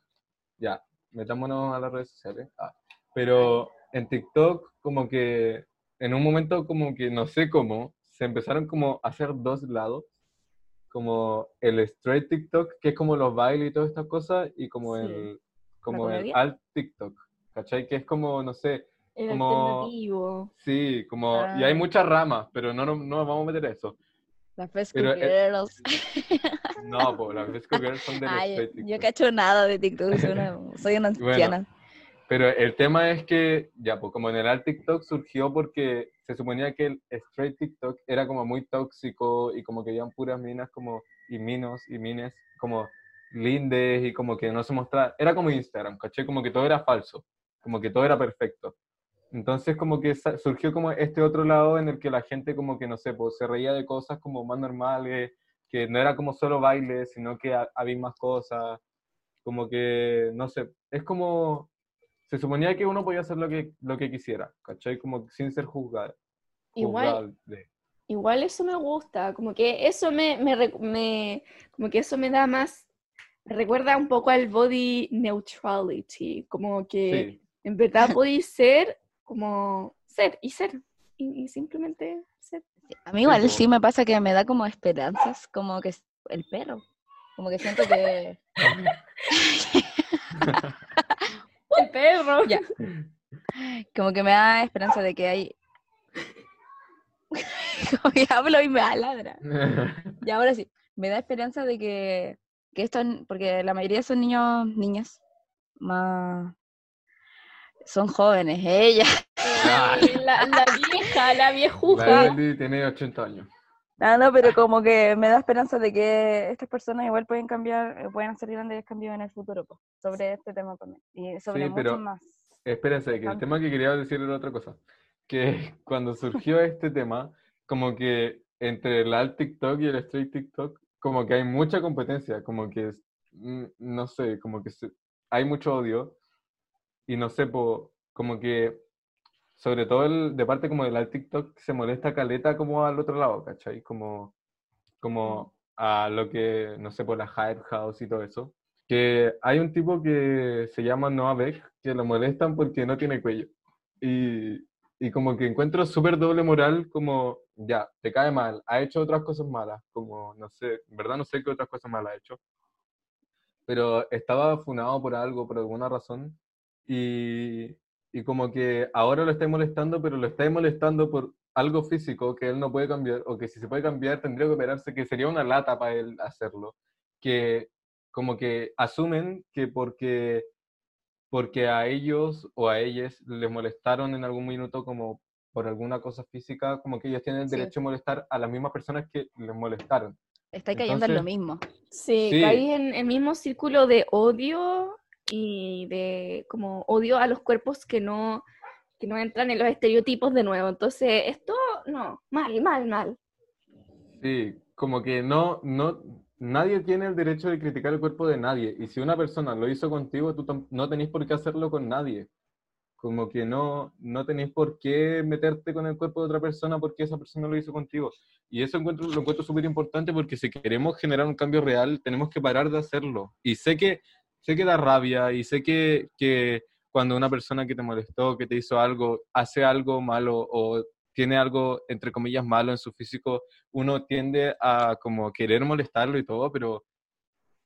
ya, metámonos a las redes sociales, ah, pero en TikTok como que en un momento como que no sé cómo, se empezaron como a hacer dos lados, como el straight TikTok, que es como los bailes y todas estas cosas, y como Sí. el, como el alt TikTok, ¿cachai? Que es como, no sé, El Como- alternativo. sí, como, y hay Ah. muchas ramas, pero no, no, no vamos a meter a eso. Las Fesco eh, Girls. No, pues las Vesco Girls son de los Ay, yo TikTok. cacho nada de TikTok, soy una, soy una Bueno, anciana. Pero el tema es que, ya, pues como en el TikTok surgió porque se suponía que el straight TikTok era como muy tóxico y como que habían puras minas como, y minos y mines, como lindes y como que no se mostraba, era como Instagram, ¿caché? Como que todo era falso, como que todo era perfecto. Entonces como que surgió como este otro lado en el que la gente como que, no sé, pues se reía de cosas como más normales, que no era como solo baile, sino que ha- había más cosas, como que, no sé, es como, se suponía que uno podía hacer lo que, lo que quisiera, ¿cachai? Como sin ser juzgado. Igual, juzgable. igual eso me gusta, como que eso me, me, me- como que eso me da más, me recuerda un poco al body neutrality, como que Sí, en verdad podéis ser como ser y ser, y, y simplemente ser. A mí igual sí me pasa que me da como esperanzas, como que es el perro. Como que siento que... El perro. Ya. Como que me da esperanza de que hay... como que hablo y me aladra. Y ahora sí, me da esperanza de que, que esto, porque la mayoría son niños, niñas, más... Son jóvenes, ellas. Eh, la, la vieja, la La viejuja. Emily tiene 80 años. No, no, pero como que me da esperanza de que estas personas igual pueden cambiar, eh, pueden hacer grandes cambios en el futuro po, sobre este tema también. Y sobre Sí, pero- muchos más. Espérense, que el tema que quería decir era otra cosa. Que cuando surgió este tema, como que entre el alt TikTok y el straight TikTok, como que hay mucha competencia, como que, mm, no sé, como que se- hay mucho odio. Y no sé, po, como que, sobre todo el, de parte como del alt TikTok, se molesta caleta como al otro lado, ¿cachai? Como, como a lo que, no sé, por la Hype House y todo eso. Que hay un tipo que se llama Noah Beck, que lo molestan porque no tiene cuello. Y, y como que encuentro súper doble moral, como, ya, te cae mal, ha hecho otras cosas malas, como, no sé, en verdad no sé qué otras cosas malas ha hecho, pero estaba funado por algo, por alguna razón, y, y como que ahora lo estáis molestando, pero lo estáis molestando por algo físico que él no puede cambiar, o que si se puede cambiar tendría que operarse, que sería una lata para él hacerlo, que como que asumen que porque, porque a ellos o a ellas les molestaron en algún minuto como por alguna cosa física, como que ellos tienen el Sí. derecho a molestar a las mismas personas que les molestaron. Está cayendo en lo entonces- mismo. Sí, Sí. caí en el mismo círculo de odio y de como odio a los cuerpos que no, que no entran en los estereotipos de nuevo. Entonces, esto no, mal, mal, mal. Sí, como que no, no, nadie tiene el derecho de criticar el cuerpo de nadie. Y si una persona lo hizo contigo, tú no tenés por qué hacerlo con nadie. Como que no, no tenés por qué meterte con el cuerpo de otra persona porque esa persona lo hizo contigo. Y eso encuentro, lo encuentro súper importante porque si queremos generar un cambio real, tenemos que parar de hacerlo. Y sé que, sé que da rabia y sé que, que cuando una persona que te molestó, que te hizo algo, hace algo malo o tiene algo, entre comillas, malo en su físico, uno tiende a como querer molestarlo y todo, pero,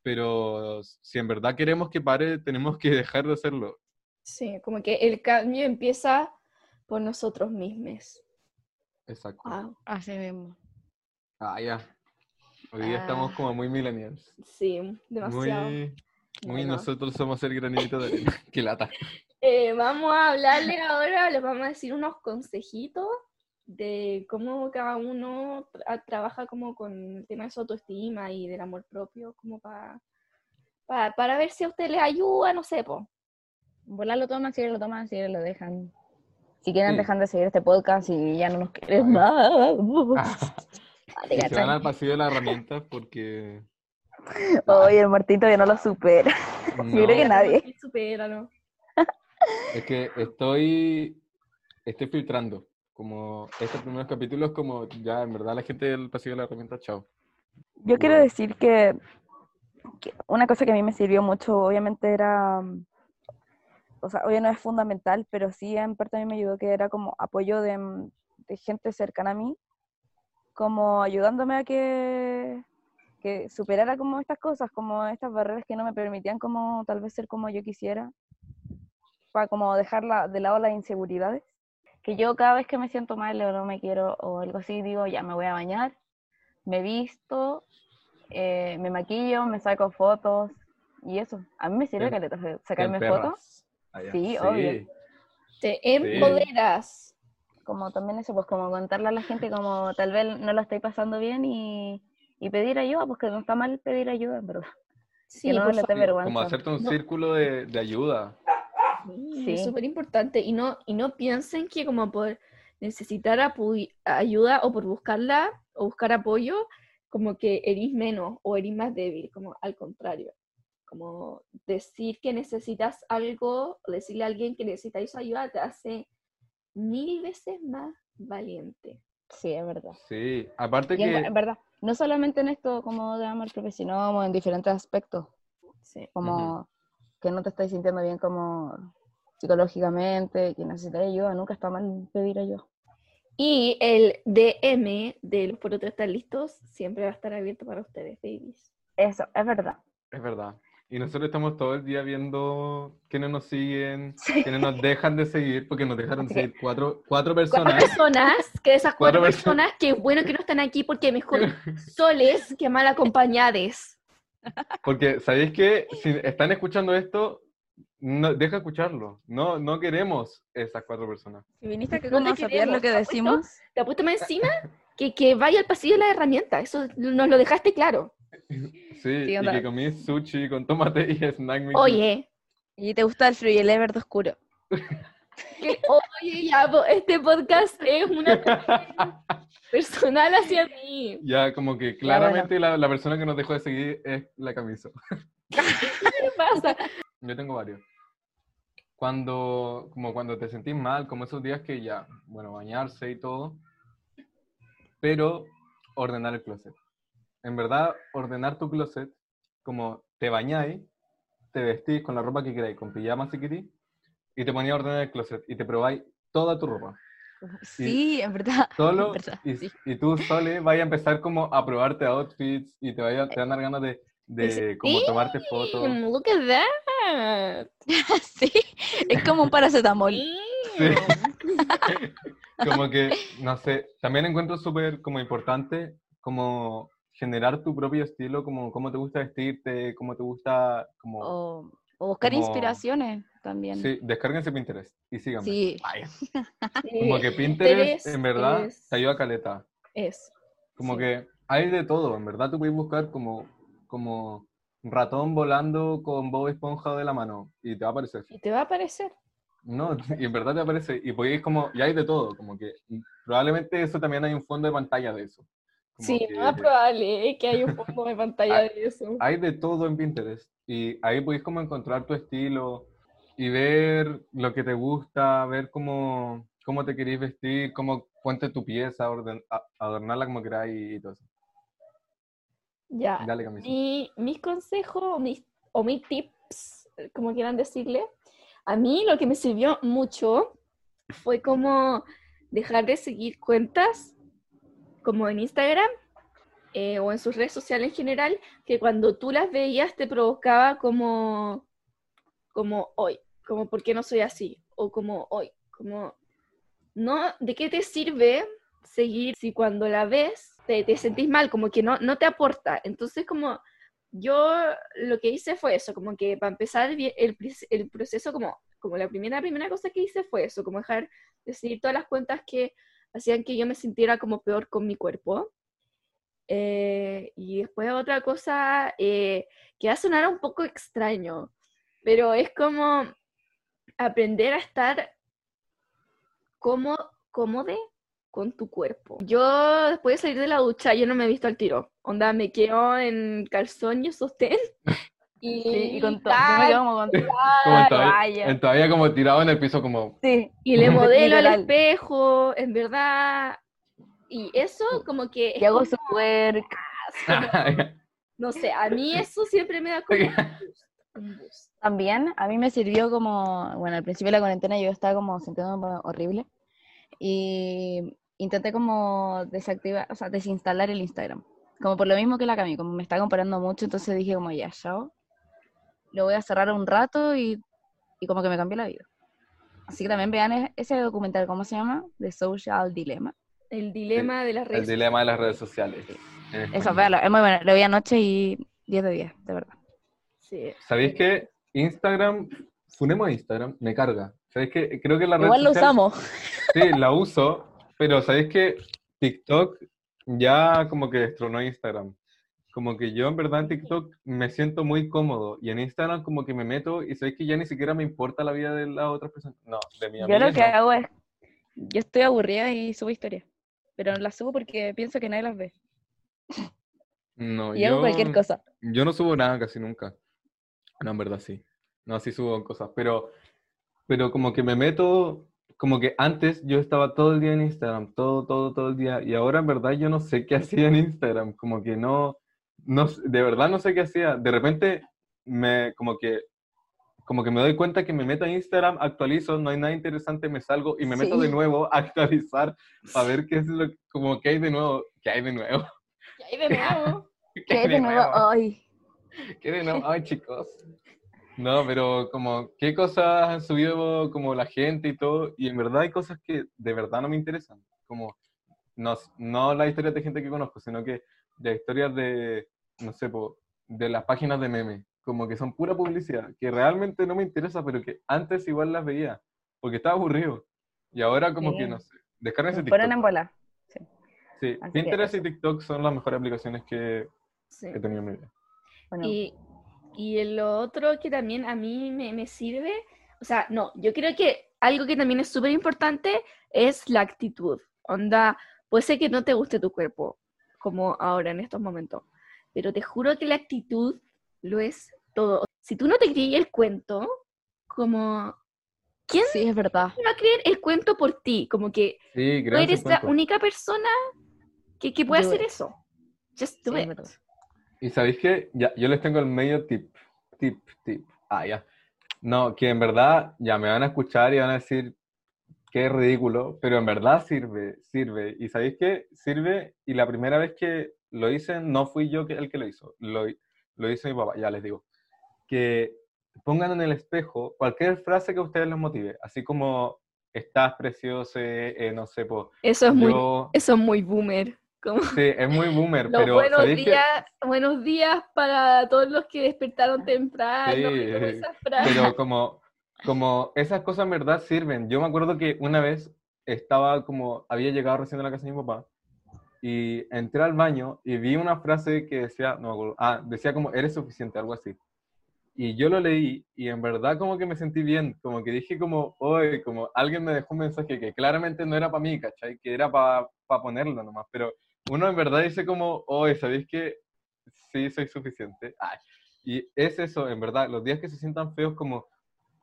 pero si en verdad queremos que pare, tenemos que dejar de hacerlo. Sí, como que el cambio empieza por nosotros mismos. Exacto. Wow. Así mismo. Ah, ya. Hoy día estamos Ah. como muy millennials. Sí, demasiado. Muy, muy Bueno. nosotros somos el granito de arena. Qué lata. Eh, vamos a hablarle ahora, les vamos a decir unos consejitos de cómo cada uno tra- trabaja como con el tema de su autoestima y del amor propio, como para para ver si a usted le ayuda, no sé, po. Volar lo toman, si lo toman, si lo dejan. Si quieren, Sí. dejan de seguir este podcast y ya no nos quieren más. Ah, ¿Te y se van al pasillo de las herramientas porque... Oye, el muertito que no lo supera. Yo creo que no, nadie. Supéralo. Es que estoy, estoy filtrando. Como estos primeros capítulos, como ya en verdad la gente del pasillo de la herramienta, chao. Yo quiero decir que, que una cosa que a mí me sirvió mucho, obviamente era, o sea, obviamente no es fundamental, pero sí en parte a mí me ayudó que era como apoyo de, de gente cercana a mí, como ayudándome a que, que superara como estas cosas, como estas barreras que no me permitían como tal vez ser como yo quisiera. para como dejar de lado las inseguridades. Que yo cada vez que me siento mal o no me quiero o algo así, digo, ya me voy a bañar, me visto, eh, me maquillo, me saco fotos y eso. A mí me sirve que sacarme Te fotos. Ah, ya. Sí, obvio. Te empoderas. como también eso, pues como contarle a la gente como tal vez no la estáis pasando bien y, y pedir ayuda, pues que no está mal pedir ayuda, en verdad. Sí, que no por le dé vergüenza. Como hacerte un No. círculo de, de ayuda. Sí, Sí. Es súper importante. Y no, y no piensen que como por necesitar ayuda o por buscarla o buscar apoyo, como que erís menos o erís más débil, como al contrario. Como decir que necesitas algo o decirle a alguien que necesitáis ayuda te hace mil veces más valiente. Sí, es verdad. Sí, aparte Y que... en verdad, no solamente en esto como de amor propio, sino como en diferentes aspectos, Sí. como que no te estás sintiendo bien como psicológicamente, que necesitas ayuda, nunca está mal pedir ayuda. Y el DM de los por otro estar listos siempre va a estar abierto para ustedes, babies. Eso, es verdad. Es verdad. Y nosotros estamos todo el día viendo quiénes nos siguen, Sí. quiénes nos dejan de seguir, porque nos dejaron de que- seguir cuatro, cuatro Cuatro personas. personas, que esas cuatro, Cuatro perso- personas, que bueno que no están aquí porque mejor soles que mal acompañadas. Porque, ¿sabéis qué? Si están escuchando esto, no, deja escucharlo. No, no queremos esas cuatro personas. Si viniste No te a saber lo que ¿te apuesto? decimos, Te apuesto más encima que, que vaya al pasillo de la herramienta. Eso nos lo dejaste claro. Sí, y onda. que comí sushi con tomate y snack mix. Oye, y te gusta el Fruit verde oscuro. que- oye, ya, este podcast es una personal hacia mí. ya, como que bueno. claramente la, la persona que nos dejó de seguir es la camisa. ¿Qué pasa? Yo tengo varios. Cuando, como cuando te sentís mal, como esos días que ya, bueno, bañarse y todo, pero ordenar el closet. En verdad, ordenar tu closet, como te bañáis, te vestís con la ropa que queráis, con pijama si queréis, y te ponías a ordenar el closet y te probáis toda tu ropa. Sí, en verdad. Solo, en verdad, y, sí. y tú solo vas a empezar como a probarte outfits y te, vaya, te van a dar ganas de, de como tomarte fotos. Mm, Look at that. sí, es como un paracetamol. Sí. como que, no sé, también encuentro súper como importante como generar tu propio estilo, como cómo te gusta vestirte, cómo te gusta, como... O, o buscar Como- inspiraciones también. Sí, descárguense Pinterest y síganme. Sí. Como que Pinterest, Pinterest en verdad, es- te ayuda a caleta. Es. Como Sí. que hay de todo, en verdad tú puedes buscar como, como ratón volando con Bob Esponja de la mano y te va a aparecer. Y te va a aparecer. No, y en verdad te aparece, y podéis como, y hay de todo, como que probablemente eso también hay un fondo de pantalla de eso. Como Sí, que es probable eh, que haya un fondo de pantalla Ah, de eso. Hay de todo en Pinterest, y ahí podéis como encontrar tu estilo y ver lo que te gusta, ver cómo, cómo te queréis vestir, cómo ponte tu pieza, orden, adornarla como queráis y todo eso. Ya. Dale. Mi, mis consejos o mis, o mis tips, como quieran decirle, a mí lo que me sirvió mucho fue como dejar de seguir cuentas como en Instagram eh, o en sus redes sociales en general, que cuando tú las veías te provocaba como, como hoy, como por qué no soy así, o como hoy, como, no, ¿de qué te sirve seguir si cuando la ves te, te sentís mal, como que no, no te aporta? Entonces como yo lo que hice fue eso, como que para empezar el, el proceso, como, como la primera, primera cosa que hice fue eso, como dejar de seguir todas las cuentas que hacían que yo me sintiera como peor con mi cuerpo. Eh, y después otra cosa eh, que va a sonar un poco extraño, pero es como aprender a estar como, cómodo con tu cuerpo. Yo después de salir de la ducha, yo no me he visto al tiro. Onda, me quedo en calzón y sostén. Y, Sí, y con todo. Yo me tal, quedo como con Como todavía, todavía como tirado en el piso como... Sí. y le modelo al espejo, en verdad. Y eso como que... Y hago su work. no sé, a mí eso siempre me da como. También a mí me sirvió como, bueno, al principio de la cuarentena yo estaba como sintiéndome horrible y intenté como desactivar, o sea, desinstalar el Instagram. Como por lo mismo que la Cami, como me está comparando mucho, entonces dije como ya, chao, lo voy a cerrar un rato y, y como que me cambió la vida. Así que también vean e- ese documental, ¿cómo se llama? The Social Dilemma. El dilema de las El redes dilema de las redes sociales. en Eso, véalo, es muy bueno. Lo vi anoche y 10 de 10, de verdad. Sí. ¿Sabéis que Instagram, funemos Instagram, me carga? ¿Sabéis que creo que la red Igual lo social- usamos. Sí, la uso, pero ¿sabéis que TikTok ya como que destronó Instagram? Como que yo en verdad en TikTok me siento muy cómodo y en Instagram como que me meto y sabéis que ya ni siquiera me importa la vida de las otras personas. No, de mi Yo amiga lo que no. hago es, yo estoy aburrida y subo historias. Pero las subo porque pienso que nadie las ve. No, Y hago yo, cualquier cosa. yo no subo nada casi nunca. No, en verdad sí. No, sí subo cosas, pero, pero como que me meto, como que antes yo estaba todo el día en Instagram, todo, todo, todo el día, y ahora en verdad yo no sé qué hacía en Instagram, como que no, no, de verdad no sé qué hacía. De repente me, como que, como que me doy cuenta que me meto a Instagram, actualizo, no hay nada interesante, me salgo y me meto de Sí. nuevo a actualizar para ver qué es lo, como que hay de nuevo, qué hay de nuevo. Y ahí de nuevo. ¿Qué hay de nuevo hoy? ¿Qué de nuevo? Ay, chicos. No, pero como, ¿qué cosas han subido como la gente y todo? Y en verdad hay cosas que de verdad no me interesan. Como, no, no las historias de gente que conozco, sino que las historias de, no sé, po, de las páginas de memes. Como que son pura publicidad, que realmente no me interesa, pero que antes igual las veía, porque estaba aburrido. Y ahora como Sí. que, no sé, descárguense TikTok. ponen en bola. Sí, que Pinterest y. TikTok son las mejores aplicaciones que Sí. he tenido en mi vida. Bueno, Y, y lo otro que también a mí me, me sirve, o sea, no, yo creo que algo que también es súper importante es la actitud. Onda, puede ser que no te guste tu cuerpo, como ahora en estos momentos, pero te juro que la actitud lo es todo. Si tú no te creí el cuento, como, ¿quién sí, es verdad. va a creer el cuento por ti? Como que Sí, tú eres la única persona que, que puede Do hacer it. eso. Just do Sí, it. Y sabéis que ya, yo les tengo el medio tip, tip, tip. Ah, ya. No, que en verdad ya me van a escuchar y van a decir es ridículo, pero en verdad sirve, sirve. Y sabéis que sirve, y la primera vez que lo hice no fui yo el que lo hizo, lo, lo hizo mi papá, ya les digo. Que pongan en el espejo cualquier frase que a ustedes les motive, así como estás precioso, eh, no sé, po, Eso es muy, yo... eso es muy boomer. Como... Sí, es muy boomer, Los pero buenos ¿sabéis que- días, buenos días para todos los que despertaron temprano. Sí, como esas frases. Pero como, como esas cosas en verdad sirven. Yo me acuerdo que una vez estaba como, había llegado recién a la casa de mi papá y entré al baño y vi una frase que decía, no me acuerdo, ah, decía como, eres suficiente, algo así. Y yo lo leí y en verdad como que me sentí bien, como que dije como, oye, como alguien me dejó un mensaje que claramente no era para mí, ¿cachai? Que era para ponerlo nomás, pero uno en verdad dice como, oye, ¿sabéis que sí soy suficiente? Ay. Y es eso, en verdad, los días que se sientan feos como,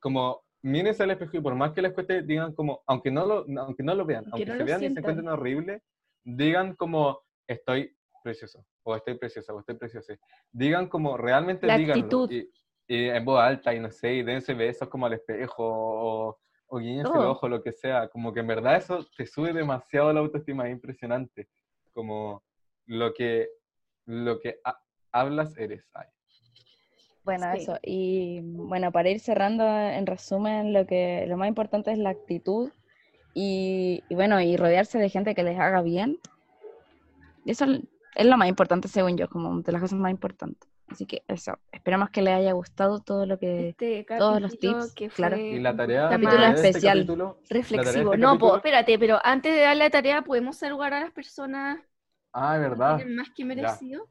como mírense al espejo y por más que les cueste, digan como, aunque no lo, aunque no lo vean, Aunque aunque no se vean y se sientan. encuentren horrible, digan como, estoy precioso, o estoy preciosa, o estoy preciosa. Digan como, realmente La díganlo. actitud. Y, y en voz alta, y no sé, y dense besos como al espejo, o, o guiñense el ojo, lo que sea. Como que en verdad eso te sube demasiado la autoestima, es impresionante. Como lo que, lo que ha- hablas eres. Ay. Bueno, Sí. eso. Y bueno, para ir cerrando, en resumen, lo que lo más importante es la actitud y, y bueno, y rodearse de gente que les haga bien. Eso es lo más importante, según yo, como de las cosas más importantes. Así que eso, esperamos que les haya gustado todo lo que... Este todos los capítulo tips, que claro. fue Y la tarea, Capítulo este especial. capítulo- tarea de reflexivo. este No, po, capítulo- espérate, pero antes de dar la tarea, ¿podemos saludar a las personas Ah, verdad. tienen más que merecido?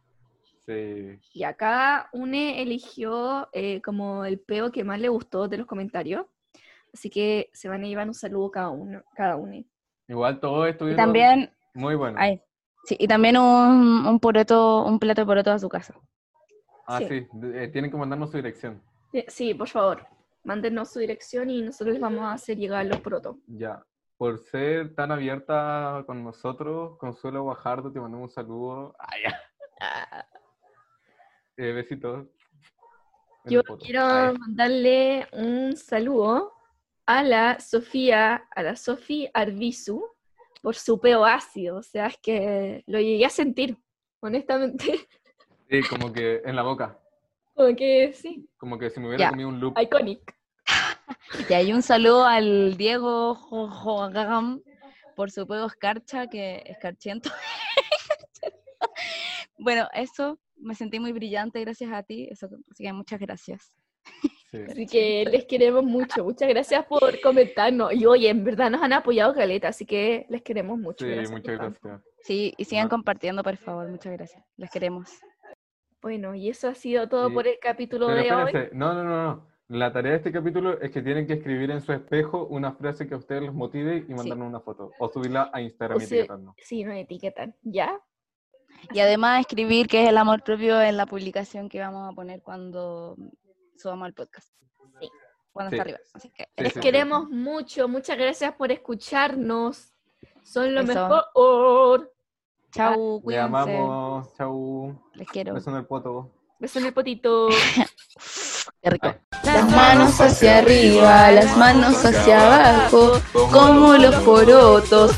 Sí. Y acá une eligió eh, como el peo que más le gustó de los comentarios. Así que se van a llevar un saludo cada uno. Cada uno. Igual todos Y estuvieron también, muy buenos. ay, sí, y también un, un poroto, un plato de poroto a su casa. Ah, sí. eh, tienen que mandarnos su dirección. Sí, por favor, mándenos su dirección y nosotros les vamos a hacer llegar los protos. Ya. Por ser tan abierta con nosotros, Consuelo Guajardo, te mandamos un saludo. Ay. Ah, Eh, besitos. Yo quiero Ay. mandarle un saludo a la Sofía, a la Sofía Arbizu, por su peo ácido. O sea, es que lo llegué a sentir, honestamente. Sí, como que en la boca. Como que sí, Como que si me hubiera Ya. comido un loop. iconic. Y hay un saludo al Diego Jo- Joagam por su juego Escarcha, que escarchiento. bueno, eso, me sentí muy brillante gracias a ti, eso, así que muchas gracias. Sí. Así que les queremos mucho. Muchas gracias por comentarnos. Y oye, en verdad nos han apoyado caleta, así que les queremos mucho. Sí, Gracias muchas tanto. gracias. Sí, y sigan compartiendo, por favor, muchas gracias. Les queremos. Bueno, y eso ha sido todo por el capítulo Pero de hoy. espérense, no, no, no, no. La tarea de este capítulo es que tienen que escribir en su espejo una frase que a ustedes les motive y mandarnos una foto. O subirla a Instagram O y etiquetarnos. Sí, nos etiquetan. ¿Ya? Y además escribir qué es el amor propio en la publicación que vamos a poner cuando subamos el podcast. Sí. Cuando Sí. está arriba. Así que Sí, Les sí, sí. queremos mucho. Muchas gracias por escucharnos. Son lo Eso. mejor. chau, Le cuídense. amamos. Chau. Les quiero. Beso en el poto. Beso en el potito. Qué rico. Las manos hacia arriba, las manos hacia abajo, como los porotos.